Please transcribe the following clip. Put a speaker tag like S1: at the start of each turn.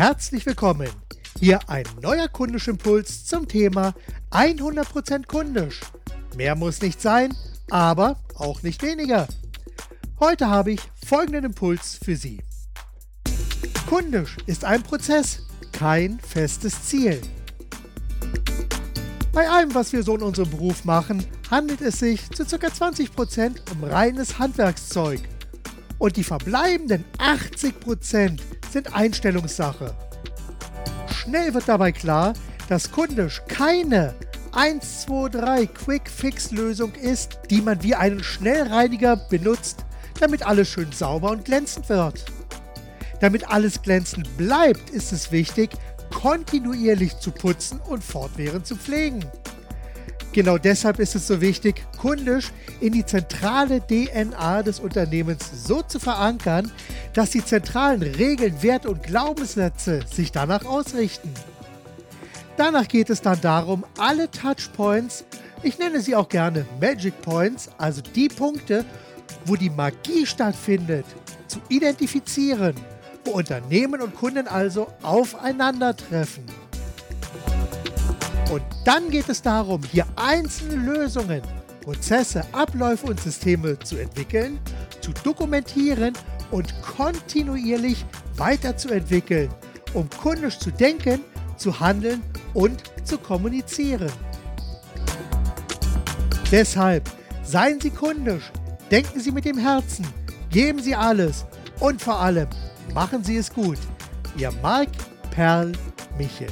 S1: Herzlich willkommen. Hier ein neuer Kundischimpuls zum Thema 100% kundisch. Mehr muss nicht sein, aber auch nicht weniger. Heute habe ich folgenden Impuls für Sie. Kundisch ist ein Prozess, kein festes Ziel. Bei allem, was wir so in unserem Beruf machen, handelt es sich zu ca. 20% um reines Handwerkszeug. Und die verbleibenden 80% sind Einstellungssache. Schnell wird dabei klar, dass kundisch keine 1, 2, 3 Quick-Fix-Lösung ist, die man wie einen Schnellreiniger benutzt, damit alles schön sauber und glänzend wird. Damit alles glänzend bleibt, ist es wichtig, kontinuierlich zu putzen und fortwährend zu pflegen. Genau deshalb ist es so wichtig, kundisch in die zentrale DNA des Unternehmens so zu verankern, dass die zentralen Regeln, Werte und Glaubenssätze sich danach ausrichten. Danach geht es dann darum, alle Touchpoints, ich nenne sie auch gerne Magic Points, also die Punkte, wo die Magie stattfindet, zu identifizieren, wo Unternehmen und Kunden also aufeinandertreffen. Und dann geht es darum, hier einzelne Lösungen, Prozesse, Abläufe und Systeme zu entwickeln, zu dokumentieren und kontinuierlich weiterzuentwickeln, um kundisch zu denken, zu handeln und zu kommunizieren. Deshalb seien Sie kundisch, denken Sie mit dem Herzen, geben Sie alles und vor allem machen Sie es gut. Ihr Marc Perl Michel.